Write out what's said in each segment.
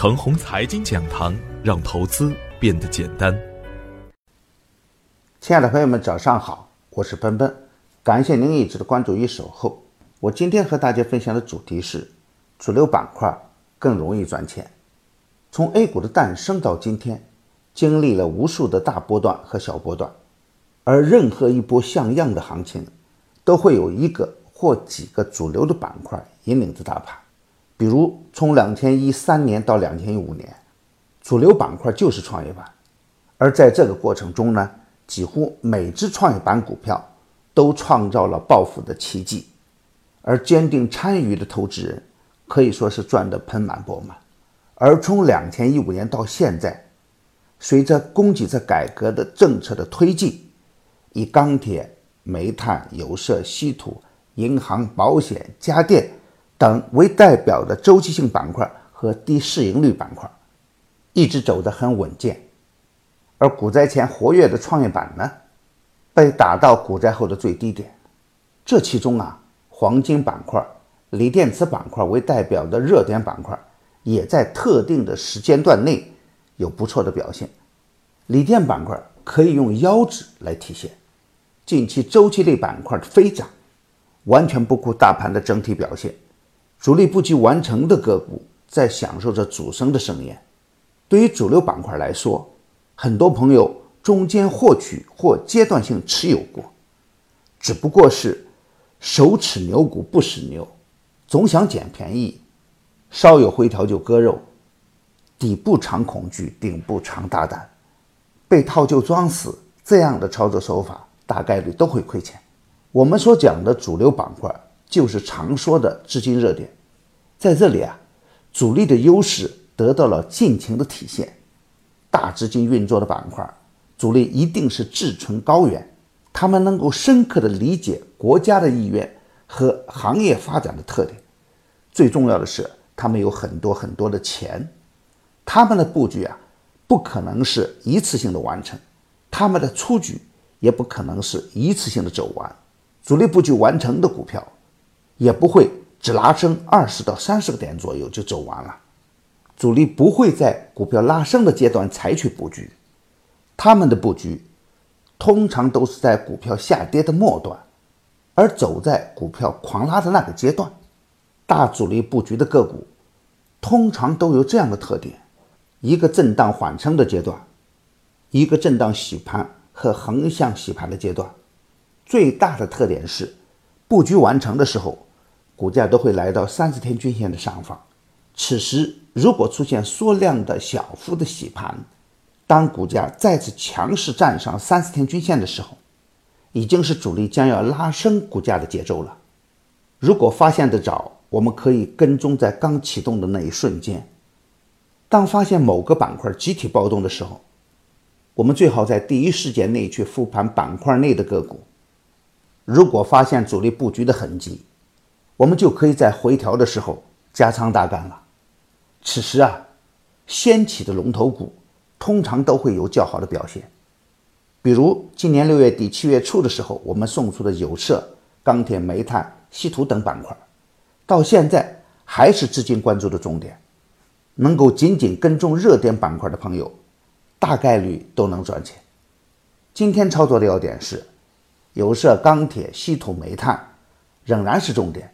程红财经讲堂，让投资变得简单。亲爱的朋友们，早上好，我是奔奔，感谢您一直的关注与守候。我今天和大家分享的主题是：主流板块更容易赚钱。从 A 股的诞生到今天，经历了无数的大波段和小波段，而任何一波像样的行情，都会有一个或几个主流的板块引领着大盘。比如从两千一三年到两千一五年，主流板块就是创业板，而在这个过程中呢，几乎每只创业板股票都创造了暴富的奇迹，而坚定参与的投资人可以说是赚得盆满钵满。而从两千一五年到现在，随着供给侧改革的政策的推进，以钢铁、煤炭、有色、稀土、银行、保险、家电。等为代表的周期性板块和低市盈率板块，一直走得很稳健，而股灾前活跃的创业板呢，被打到股灾后的最低点。这其中啊，黄金板块、锂电池板块为代表的热点板块，也在特定的时间段内有不错的表现。锂电板块可以用腰指来体现，近期周期类板块的飞涨，完全不顾大盘的整体表现。主力布局完成的个股在享受着主升的盛宴。对于主流板块来说，很多朋友中间获取或阶段性持有过，只不过是手持牛股不使牛，总想捡便宜，稍有回调就割肉，底部常恐惧，顶部常大胆，被套就装死，这样的操作手法大概率都会亏钱。我们所讲的主流板块。就是常说的资金热点，在这里啊，主力的优势得到了尽情的体现。大资金运作的板块，主力一定是志存高远，他们能够深刻的理解国家的意愿和行业发展的特点。最重要的是，他们有很多很多的钱，他们的布局啊，不可能是一次性的完成，他们的出局也不可能是一次性的走完。主力布局完成的股票。也不会只拉升二十到三十个点左右就走完了，主力不会在股票拉升的阶段采取布局，他们的布局通常都是在股票下跌的末端，而走在股票狂拉的那个阶段。大主力布局的个股通常都有这样的特点：一个震荡缓冲的阶段，一个震荡洗盘和横向洗盘的阶段。最大的特点是布局完成的时候。股价都会来到三十天均线的上方，此时如果出现缩量的小幅的洗盘，当股价再次强势站上三十天均线的时候，已经是主力将要拉升股价的节奏了。如果发现的早，我们可以跟踪在刚启动的那一瞬间。当发现某个板块集体暴动的时候，我们最好在第一时间内去复盘板块内的个股。如果发现主力布局的痕迹，我们就可以在回调的时候加仓大干了。此时啊，掀起的龙头股通常都会有较好的表现。比如今年六月底七月初的时候，我们送出的有色、钢铁、煤炭、稀土等板块，到现在还是资金关注的重点。能够紧紧跟踪热点板块的朋友，大概率都能赚钱。今天操作的要点是，有色、钢铁、稀土、煤炭仍然是重点。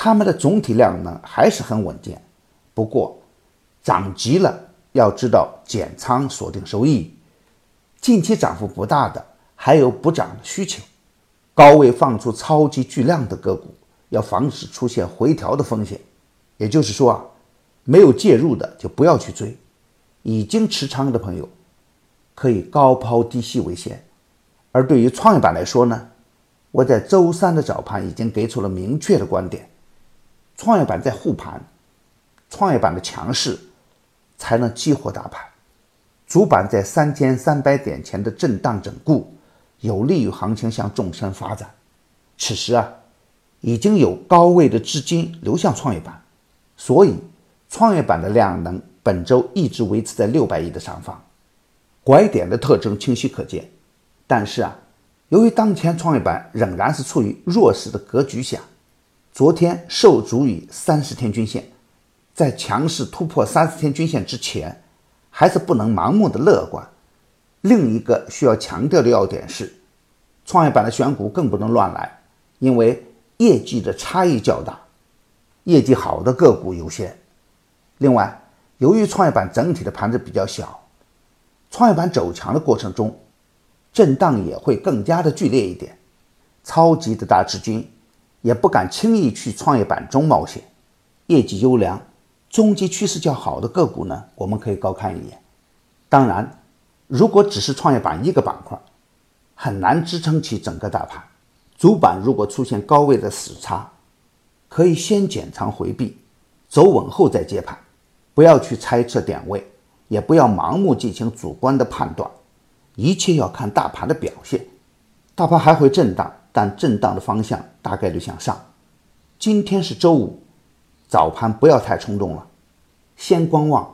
他们的总体量呢还是很稳健，不过涨急了要知道减仓锁定收益。近期涨幅不大的还有补涨的需求，高位放出超级巨量的个股，要防止出现回调的风险。也就是说啊，没有介入的就不要去追，已经持仓的朋友可以高抛低吸为先。而对于创业板来说呢，我在周三的早盘已经给出了明确的观点。创业板在护盘，创业板的强势才能激活大盘。主板在三千三百点前的震荡整固，有利于行情向纵深发展。此时啊，已经有高位的资金流向创业板，所以创业板的量能本周一直维持在六百亿的上方，拐点的特征清晰可见。但是啊，由于当前创业板仍然是处于弱势的格局下。昨天受阻于三十天均线，在强势突破三十天均线之前，还是不能盲目的乐观。另一个需要强调的要点是，创业板的选股更不能乱来，因为业绩的差异较大，业绩好的个股优先。另外，由于创业板整体的盘子比较小，创业板走强的过程中，震荡也会更加的剧烈一点。超级的大资金也不敢轻易去创业板中冒险。业绩优良、中期趋势较好的个股呢，我们可以高看一眼。当然，如果只是创业板一个板块，很难支撑起整个大盘。主板如果出现高位的死叉，可以先减仓回避，走稳后再接盘。不要去猜测点位，也不要盲目进行主观的判断，一切要看大盘的表现。大盘还会震荡，但震荡的方向大概率向上。今天是周五，早盘不要太冲动了，先观望，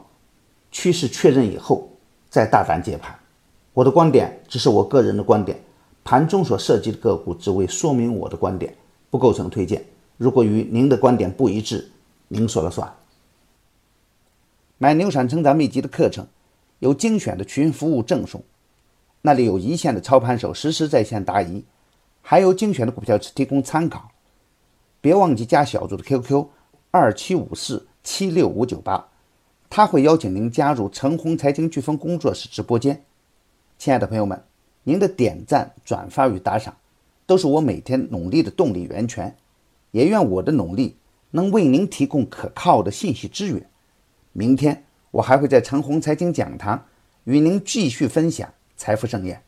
趋势确认以后再大胆接盘。我的观点只是我个人的观点，盘中所涉及的个股只为说明我的观点，不构成推荐。如果与您的观点不一致，您说了算。买牛产成长秘籍的课程，有精选的群服务赠送。那里有一线的操盘手实时在线答疑，还有精选的股票提供参考。别忘记加小组的 QQ 二七五四七六五九八，他会邀请您加入陈红财经飓风工作室直播间。亲爱的朋友们，您的点赞、转发与打赏，都是我每天努力的动力源泉。也愿我的努力能为您提供可靠的信息资源。明天我还会在陈红财经讲堂与您继续分享。财富盛宴。